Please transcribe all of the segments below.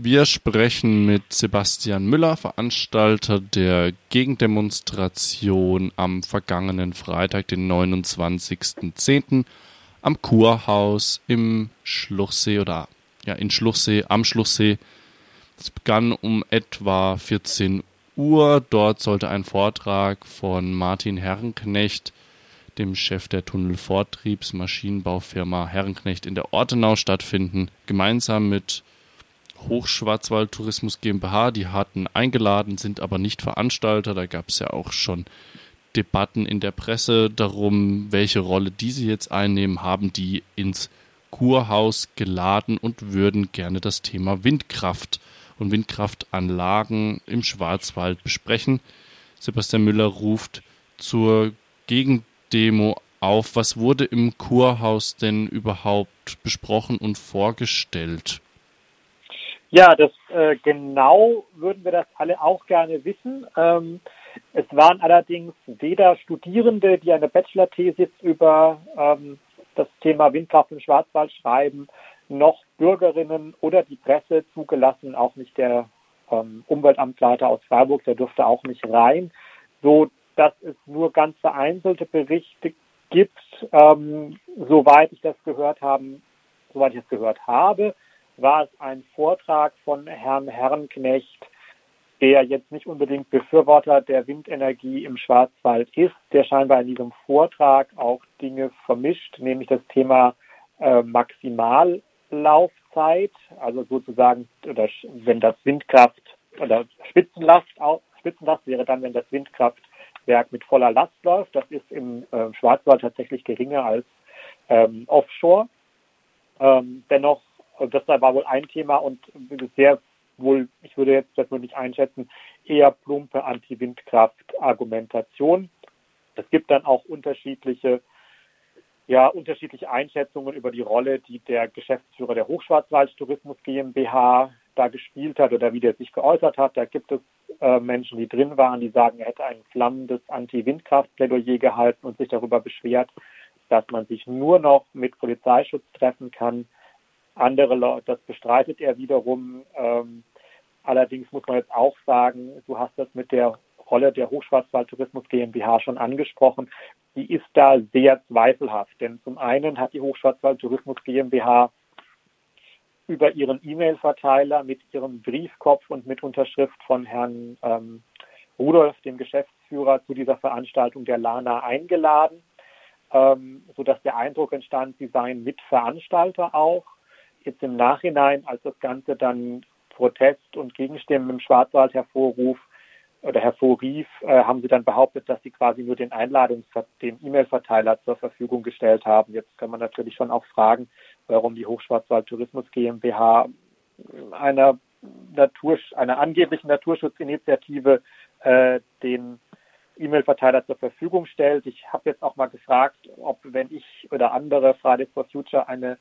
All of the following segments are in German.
Wir sprechen mit Sebastian Müller, Veranstalter der Gegendemonstration am vergangenen Freitag, den 29.10. am Kurhaus im Schluchsee oder ja in Schluchsee, am Schluchsee. Es begann um etwa 14 Uhr. Dort sollte ein Vortrag von Martin Herrenknecht, dem Chef der Tunnelvortriebsmaschinenbaufirma Herrenknecht in der Ortenau stattfinden, gemeinsam mit Hochschwarzwald Tourismus GmbH. Die hatten eingeladen, sind aber nicht Veranstalter. Da gab es ja auch schon Debatten in der Presse darum, welche Rolle diese jetzt einnehmen, haben die ins Kurhaus geladen und würden gerne das Thema Windkraft und Windkraftanlagen im Schwarzwald besprechen. Sebastian Müller ruft zur Gegendemo auf. Was wurde im Kurhaus denn überhaupt besprochen und vorgestellt? Ja, das äh, genau würden wir das alle auch gerne wissen. Ähm, es waren allerdings weder Studierende, die eine Bachelor-Thesis über ähm, das Thema Windkraft im Schwarzwald schreiben, noch Bürgerinnen oder die Presse zugelassen, auch nicht der ähm, Umweltamtleiter aus Freiburg, der durfte auch nicht rein, so dass es nur ganz vereinzelte Berichte gibt, ähm, soweit ich das gehört haben, soweit ich das gehört habe war es ein Vortrag von Herrn Herrenknecht, der jetzt nicht unbedingt Befürworter der Windenergie im Schwarzwald ist, der scheinbar in diesem Vortrag auch Dinge vermischt, nämlich das Thema äh, Maximallaufzeit, also sozusagen, oder wenn das Windkraft oder Spitzenlast, Spitzenlast wäre dann, wenn das Windkraftwerk mit voller Last läuft. Das ist im äh, Schwarzwald tatsächlich geringer als ähm, offshore. Ähm, dennoch und das war wohl ein Thema und sehr wohl, ich würde jetzt das wohl nicht einschätzen, eher plumpe Anti-Windkraft-Argumentation. Es gibt dann auch unterschiedliche, ja, unterschiedliche Einschätzungen über die Rolle, die der Geschäftsführer der Hochschwarzwald Tourismus GmbH da gespielt hat oder wie der sich geäußert hat. Da gibt es äh, Menschen, die drin waren, die sagen, er hätte ein flammendes Anti-Windkraft-Plädoyer gehalten und sich darüber beschwert, dass man sich nur noch mit Polizeischutz treffen kann andere Leute, das bestreitet er wiederum. Ähm, allerdings muss man jetzt auch sagen, du hast das mit der Rolle der Hochschwarzwald Tourismus GmbH schon angesprochen. Die ist da sehr zweifelhaft, denn zum einen hat die Hochschwarzwald Tourismus GmbH über ihren E-Mail-Verteiler mit ihrem Briefkopf und mit Unterschrift von Herrn ähm, Rudolf, dem Geschäftsführer, zu dieser Veranstaltung der LANA eingeladen, ähm, sodass der Eindruck entstand, sie seien Mitveranstalter auch jetzt im Nachhinein, als das Ganze dann Protest und Gegenstimmen im Schwarzwald hervorruf oder hervorrief, äh, haben sie dann behauptet, dass sie quasi nur den Einladungs den E-Mail-Verteiler zur Verfügung gestellt haben. Jetzt kann man natürlich schon auch fragen, warum die Hochschwarzwald Tourismus GmbH einer Natur, einer angeblichen Naturschutzinitiative äh, den E-Mail-Verteiler zur Verfügung stellt. Ich habe jetzt auch mal gefragt, ob wenn ich oder andere Fridays for Future eine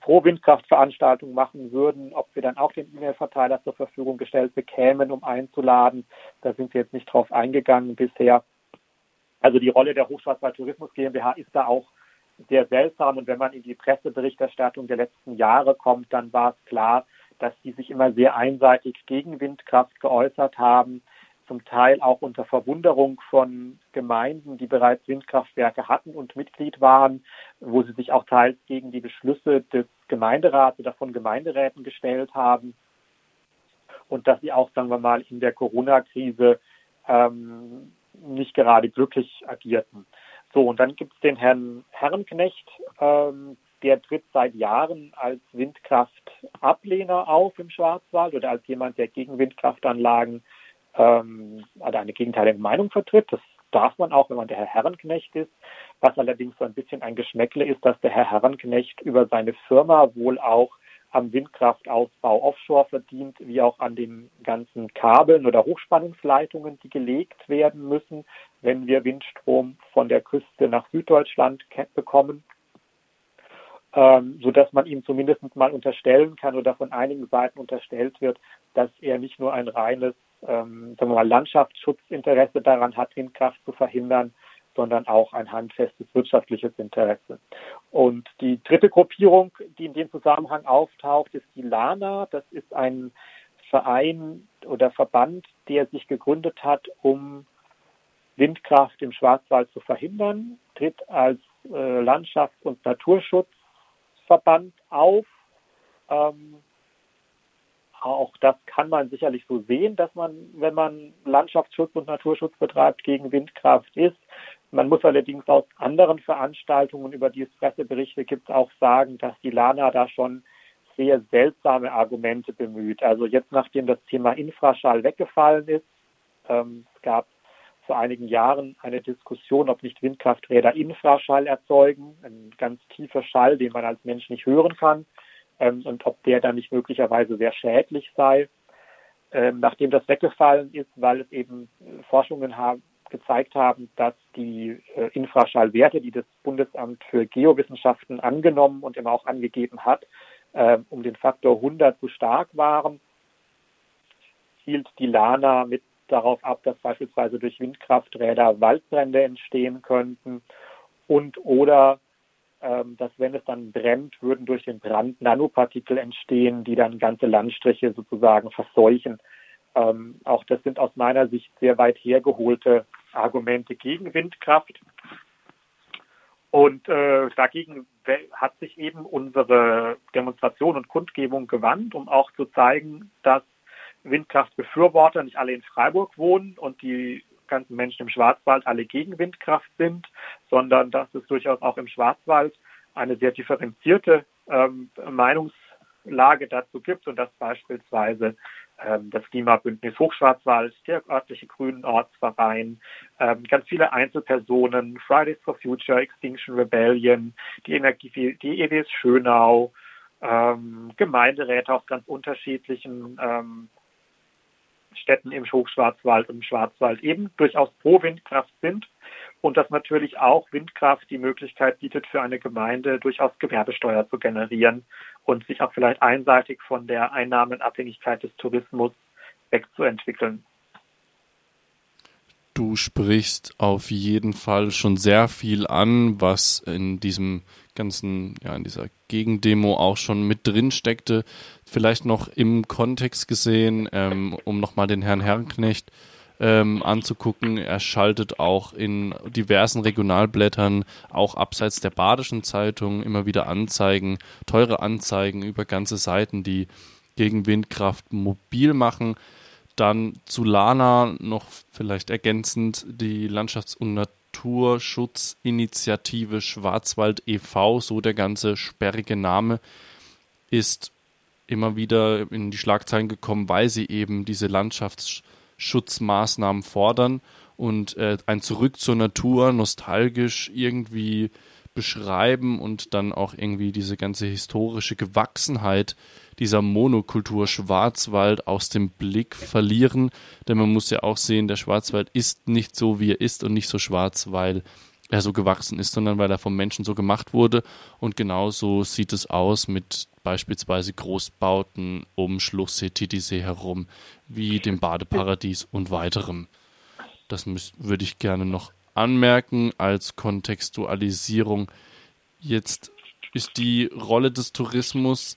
Pro-Windkraftveranstaltung machen würden, ob wir dann auch den E-Mail-Verteiler zur Verfügung gestellt bekämen, um einzuladen. Da sind wir jetzt nicht drauf eingegangen bisher. Also die Rolle der Hochschwarzwald Tourismus GmbH ist da auch sehr seltsam. Und wenn man in die Presseberichterstattung der letzten Jahre kommt, dann war es klar, dass die sich immer sehr einseitig gegen Windkraft geäußert haben zum Teil auch unter Verwunderung von Gemeinden, die bereits Windkraftwerke hatten und Mitglied waren, wo sie sich auch teils gegen die Beschlüsse des Gemeinderats oder von Gemeinderäten gestellt haben. Und dass sie auch, sagen wir mal, in der Corona-Krise ähm, nicht gerade glücklich agierten. So, und dann gibt es den Herrn Herrenknecht, ähm, der tritt seit Jahren als Windkraftablehner auf im Schwarzwald oder als jemand, der gegen Windkraftanlagen ähm, also eine gegenteilige Meinung vertritt. Das darf man auch, wenn man der Herr Herrenknecht ist. Was allerdings so ein bisschen ein Geschmäckle ist, dass der Herr Herrenknecht über seine Firma wohl auch am Windkraftausbau offshore verdient, wie auch an den ganzen Kabeln oder Hochspannungsleitungen, die gelegt werden müssen, wenn wir Windstrom von der Küste nach Süddeutschland bekommen. Ähm, so dass man ihm zumindest mal unterstellen kann oder von einigen Seiten unterstellt wird, dass er nicht nur ein reines ähm, sagen wir mal, Landschaftsschutzinteresse daran hat, Windkraft zu verhindern, sondern auch ein handfestes wirtschaftliches Interesse. Und die dritte Gruppierung, die in dem Zusammenhang auftaucht, ist die LANA. Das ist ein Verein oder Verband, der sich gegründet hat, um Windkraft im Schwarzwald zu verhindern, tritt als äh, Landschafts- und Naturschutzverband auf. Ähm, auch das kann man sicherlich so sehen, dass man, wenn man Landschaftsschutz und Naturschutz betreibt, gegen Windkraft ist. Man muss allerdings aus anderen Veranstaltungen, über die es Presseberichte gibt, auch sagen, dass die Lana da schon sehr seltsame Argumente bemüht. Also jetzt, nachdem das Thema Infraschall weggefallen ist, ähm, gab vor einigen Jahren eine Diskussion, ob nicht Windkrafträder Infraschall erzeugen, ein ganz tiefer Schall, den man als Mensch nicht hören kann, ähm, und ob der dann nicht möglicherweise sehr schädlich sei. Ähm, nachdem das weggefallen ist, weil es eben Forschungen haben, gezeigt haben, dass die äh, Infraschallwerte, die das Bundesamt für Geowissenschaften angenommen und immer auch angegeben hat, äh, um den Faktor 100 zu stark waren, hielt die Lana mit darauf ab, dass beispielsweise durch Windkrafträder Waldbrände entstehen könnten und oder ähm, dass wenn es dann brennt, würden durch den Brand Nanopartikel entstehen, die dann ganze Landstriche sozusagen verseuchen. Ähm, auch das sind aus meiner Sicht sehr weit hergeholte Argumente gegen Windkraft. Und äh, dagegen hat sich eben unsere Demonstration und Kundgebung gewandt, um auch zu zeigen, dass Windkraftbefürworter nicht alle in Freiburg wohnen und die ganzen Menschen im Schwarzwald alle gegen Windkraft sind, sondern dass es durchaus auch im Schwarzwald eine sehr differenzierte ähm, Meinungslage dazu gibt und dass beispielsweise ähm, das Klimabündnis Hochschwarzwald, der örtliche Grünen Ortsverein, ähm, ganz viele Einzelpersonen, Fridays for Future, Extinction Rebellion, die Energie, die EWS Schönau, ähm, Gemeinderäte aus ganz unterschiedlichen ähm, Städten im Hochschwarzwald und im Schwarzwald eben durchaus pro Windkraft sind und dass natürlich auch Windkraft die Möglichkeit bietet, für eine Gemeinde durchaus Gewerbesteuer zu generieren und sich auch vielleicht einseitig von der Einnahmenabhängigkeit des Tourismus wegzuentwickeln. Du sprichst auf jeden Fall schon sehr viel an, was in diesem ganzen, ja, in dieser Gegendemo auch schon mit drin steckte. Vielleicht noch im Kontext gesehen, ähm, um nochmal den Herrn Herrenknecht ähm, anzugucken. Er schaltet auch in diversen Regionalblättern, auch abseits der Badischen Zeitung, immer wieder Anzeigen, teure Anzeigen über ganze Seiten, die gegen Windkraft mobil machen. Dann zu Lana noch vielleicht ergänzend die Landschafts- und Naturschutzinitiative Schwarzwald e.V., so der ganze sperrige Name, ist immer wieder in die Schlagzeilen gekommen, weil sie eben diese Landschaftsschutzmaßnahmen fordern und äh, ein Zurück zur Natur nostalgisch irgendwie beschreiben und dann auch irgendwie diese ganze historische Gewachsenheit dieser Monokultur Schwarzwald aus dem Blick verlieren. Denn man muss ja auch sehen, der Schwarzwald ist nicht so, wie er ist und nicht so schwarz, weil er so gewachsen ist, sondern weil er vom Menschen so gemacht wurde. Und genauso sieht es aus mit beispielsweise Großbauten um Schluchsee, Titisee herum, wie dem Badeparadies und weiterem. Das würde ich gerne noch anmerken als Kontextualisierung. Jetzt ist die Rolle des Tourismus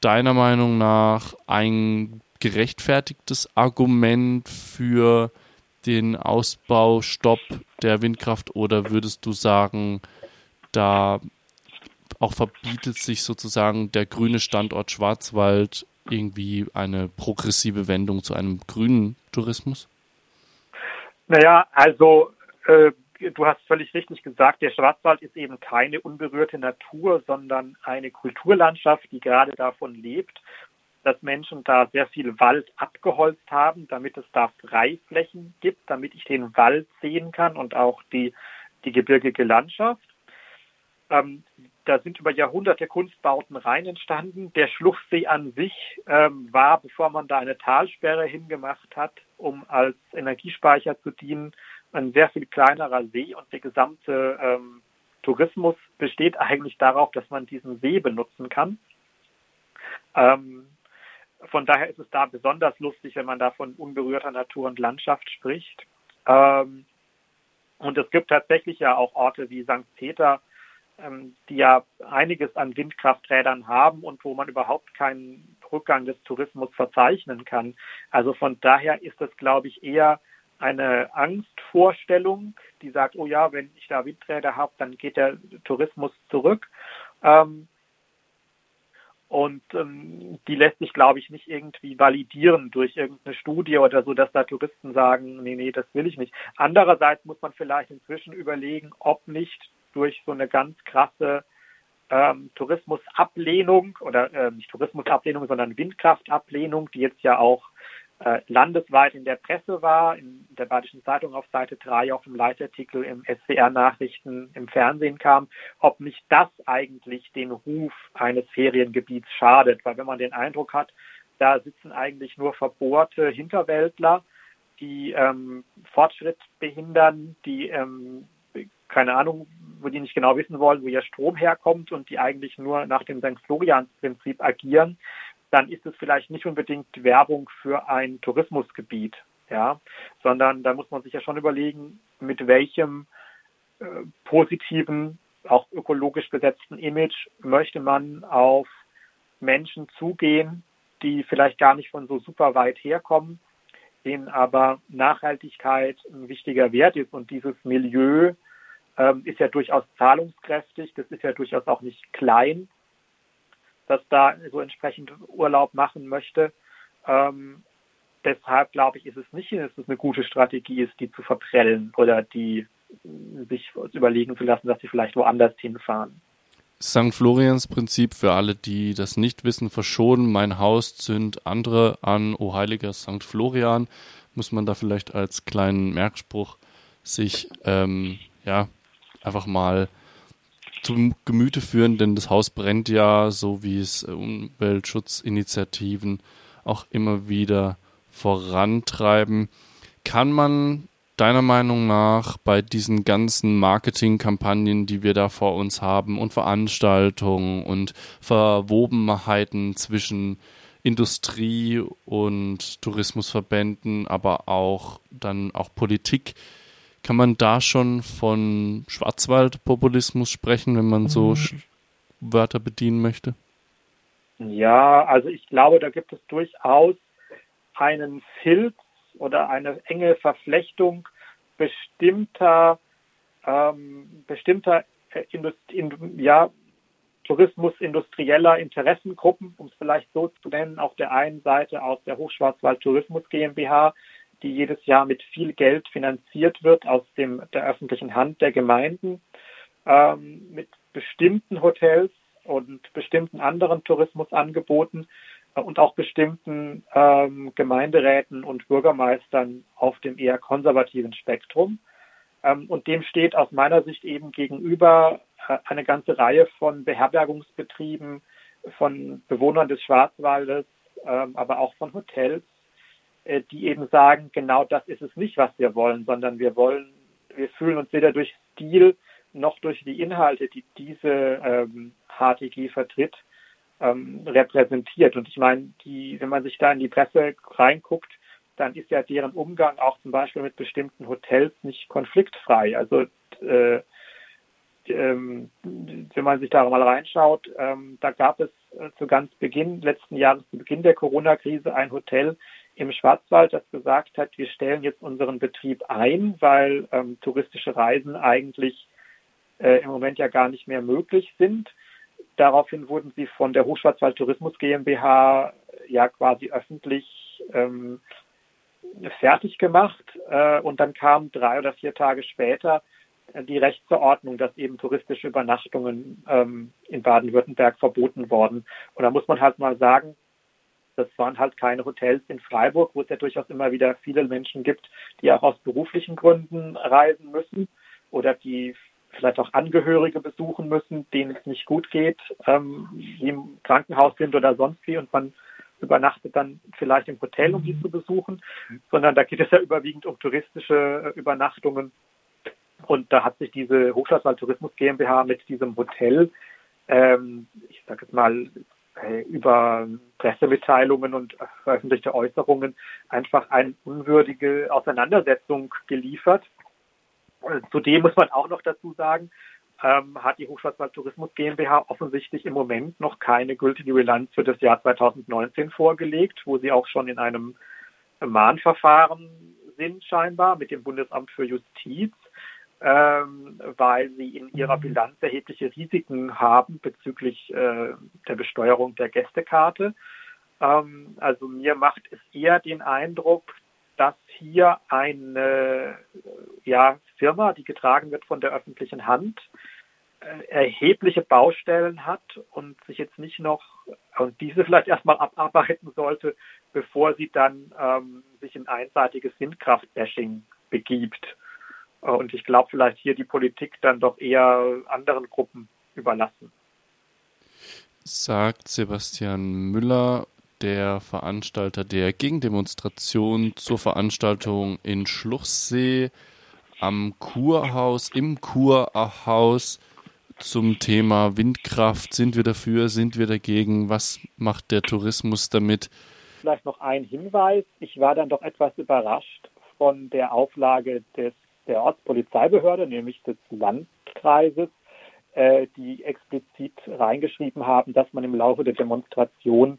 deiner Meinung nach ein gerechtfertigtes Argument für den Ausbaustopp der Windkraft oder würdest du sagen, da auch verbietet sich sozusagen der grüne Standort Schwarzwald irgendwie eine progressive Wendung zu einem grünen Tourismus? Naja, also äh, du hast völlig richtig gesagt, der Schwarzwald ist eben keine unberührte Natur, sondern eine Kulturlandschaft, die gerade davon lebt, dass Menschen da sehr viel Wald abgeholzt haben, damit es da Freiflächen gibt, damit ich den Wald sehen kann und auch die, die gebirgige Landschaft. Ähm, da sind über Jahrhunderte Kunstbauten rein entstanden. Der Schluchsee an sich ähm, war, bevor man da eine Talsperre hingemacht hat, um als Energiespeicher zu dienen, ein sehr viel kleinerer See und der gesamte ähm, Tourismus besteht eigentlich darauf, dass man diesen See benutzen kann. Ähm, von daher ist es da besonders lustig, wenn man da von unberührter Natur und Landschaft spricht. Ähm, Und es gibt tatsächlich ja auch Orte wie St. Peter, ähm, die ja einiges an Windkrafträdern haben und wo man überhaupt keinen Rückgang des Tourismus verzeichnen kann. Also von daher ist das, glaube ich, eher eine Angstvorstellung, die sagt, oh ja, wenn ich da Windräder habe, dann geht der Tourismus zurück. Ähm, und ähm, die lässt sich, glaube ich, nicht irgendwie validieren durch irgendeine Studie oder so, dass da Touristen sagen, nee, nee, das will ich nicht. Andererseits muss man vielleicht inzwischen überlegen, ob nicht durch so eine ganz krasse ähm, Tourismusablehnung oder äh, nicht Tourismusablehnung, sondern Windkraftablehnung, die jetzt ja auch äh, landesweit in der Presse war, in der Badischen Zeitung auf Seite 3, auch im Leitartikel im SWR-Nachrichten im Fernsehen kam, ob nicht das eigentlich den Ruf eines Feriengebiets schadet. Weil wenn man den Eindruck hat, da sitzen eigentlich nur verbohrte Hinterwäldler, die ähm, Fortschritt behindern, die ähm, keine Ahnung, wo die nicht genau wissen wollen, wo ihr Strom herkommt und die eigentlich nur nach dem St. Florians-Prinzip agieren, dann ist es vielleicht nicht unbedingt Werbung für ein Tourismusgebiet, ja, sondern da muss man sich ja schon überlegen, mit welchem äh, positiven, auch ökologisch besetzten Image möchte man auf Menschen zugehen, die vielleicht gar nicht von so super weit herkommen, denen aber Nachhaltigkeit ein wichtiger Wert ist und dieses Milieu ähm, ist ja durchaus zahlungskräftig, das ist ja durchaus auch nicht klein, das da so entsprechend Urlaub machen möchte. Ähm, deshalb glaube ich, ist es nicht, dass es eine gute Strategie ist, die zu verprellen oder die sich überlegen zu lassen, dass sie vielleicht woanders hinfahren. St. Florians Prinzip für alle, die das nicht wissen, verschonen. Mein Haus zünd andere an. O heiliger St. Florian. Muss man da vielleicht als kleinen Merkspruch sich ähm, ja einfach mal zum Gemüte führen, denn das Haus brennt ja, so wie es äh, Umweltschutzinitiativen auch immer wieder vorantreiben. Kann man deiner Meinung nach bei diesen ganzen Marketingkampagnen, die wir da vor uns haben und Veranstaltungen und Verwobenheiten zwischen Industrie und Tourismusverbänden, aber auch dann auch Politik, kann man da schon von Schwarzwaldpopulismus sprechen, wenn man so mhm. Wörter bedienen möchte? Ja, also ich glaube, da gibt es durchaus einen Filz oder eine enge Verflechtung bestimmter, ähm, bestimmter äh, Indust in, ja, Tourismus industrieller Interessengruppen, um es vielleicht so zu nennen, auf der einen Seite aus der Hochschwarzwald Tourismus GmbH, die jedes Jahr mit viel Geld finanziert wird aus dem, der öffentlichen Hand der Gemeinden, ähm, mit bestimmten Hotels und bestimmten anderen Tourismusangeboten und auch bestimmten ähm, Gemeinderäten und Bürgermeistern auf dem eher konservativen Spektrum. Ähm, und dem steht aus meiner Sicht eben gegenüber äh, eine ganze Reihe von Beherbergungsbetrieben, von Bewohnern des Schwarzwaldes, ähm, aber auch von Hotels, äh, die eben sagen, genau das ist es nicht, was wir wollen, sondern wir wollen, wir fühlen uns weder durch Stil noch durch die Inhalte, die diese ähm, HTG vertritt, ähm, repräsentiert. Und ich meine, die, wenn man sich da in die Presse reinguckt, dann ist ja deren Umgang auch zum Beispiel mit bestimmten Hotels nicht konfliktfrei. Also äh, ähm, wenn man sich da mal reinschaut, ähm, da gab es äh, zu ganz Beginn letzten Jahres, zu Beginn der Corona-Krise, ein Hotel, im Schwarzwald, das gesagt hat, wir stellen jetzt unseren Betrieb ein, weil ähm, touristische Reisen eigentlich äh, im Moment ja gar nicht mehr möglich sind. Daraufhin wurden sie von der Hochschwarzwald Tourismus GmbH ja quasi öffentlich ähm, fertig gemacht. Äh, und dann kam drei oder vier Tage später äh, die Rechtsverordnung, dass eben touristische Übernachtungen ähm, in Baden-Württemberg verboten worden. Und da muss man halt mal sagen, das waren halt keine Hotels in Freiburg, wo es ja durchaus immer wieder viele Menschen gibt, die auch aus beruflichen Gründen reisen müssen oder die vielleicht auch Angehörige besuchen müssen, denen es nicht gut geht, ähm, die im Krankenhaus sind oder sonst wie und man übernachtet dann vielleicht im Hotel, um die zu besuchen, sondern da geht es ja überwiegend um touristische äh, Übernachtungen. Und da hat sich diese Hochschwarzwald Tourismus GmbH mit diesem Hotel, ähm, ich sage jetzt mal, äh, über Pressemitteilungen und veröffentlichte Äußerungen einfach eine unwürdige Auseinandersetzung geliefert. Zudem muss man auch noch dazu sagen, ähm, hat die Hochschwarzwald Tourismus GmbH offensichtlich im Moment noch keine gültige Bilanz für das Jahr 2019 vorgelegt, wo sie auch schon in einem Mahnverfahren sind scheinbar mit dem Bundesamt für Justiz, ähm, weil sie in ihrer mhm. Bilanz erhebliche Risiken haben bezüglich äh, der Besteuerung der Gästekarte. Ähm, also mir macht es eher den Eindruck, dass hier eine ja, Firma, die getragen wird von der öffentlichen Hand, äh, erhebliche Baustellen hat und sich jetzt nicht noch und diese vielleicht erstmal abarbeiten sollte, bevor sie dann ähm, sich in einseitiges Windkraftbashing begibt. Äh, und ich glaube, vielleicht hier die Politik dann doch eher anderen Gruppen überlassen. Sagt Sebastian Müller, der Veranstalter der Gegendemonstration zur Veranstaltung in Schluchsee am Kurhaus, im Kurhaus zum Thema Windkraft. Sind wir dafür? Sind wir dagegen? Was macht der Tourismus damit? Vielleicht noch ein Hinweis. Ich war dann doch etwas überrascht von der Auflage des, der Ortspolizeibehörde, nämlich des Landkreises, äh, die explizit reingeschrieben haben, dass man im Laufe der Demonstration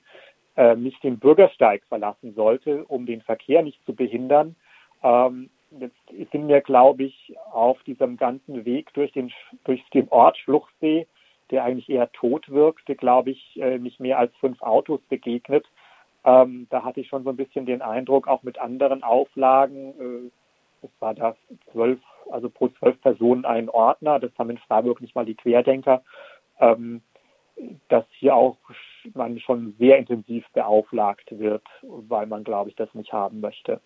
äh, nicht den Bürgersteig verlassen sollte, um den Verkehr nicht zu behindern. Ähm, jetzt sind mir, glaube ich, auf diesem ganzen Weg durch den, durch den Ort Schluchsee, der eigentlich eher tot wirkte, glaube ich, äh, nicht mehr als fünf Autos begegnet. Ähm, da hatte ich schon so ein bisschen den Eindruck, auch mit anderen Auflagen, äh, es war da zwölf, also pro zwölf Personen ein Ordner, das haben in Freiburg nicht mal die Querdenker, ähm, dass hier auch man schon sehr intensiv beauflagt wird, weil man, glaube ich, das nicht haben möchte.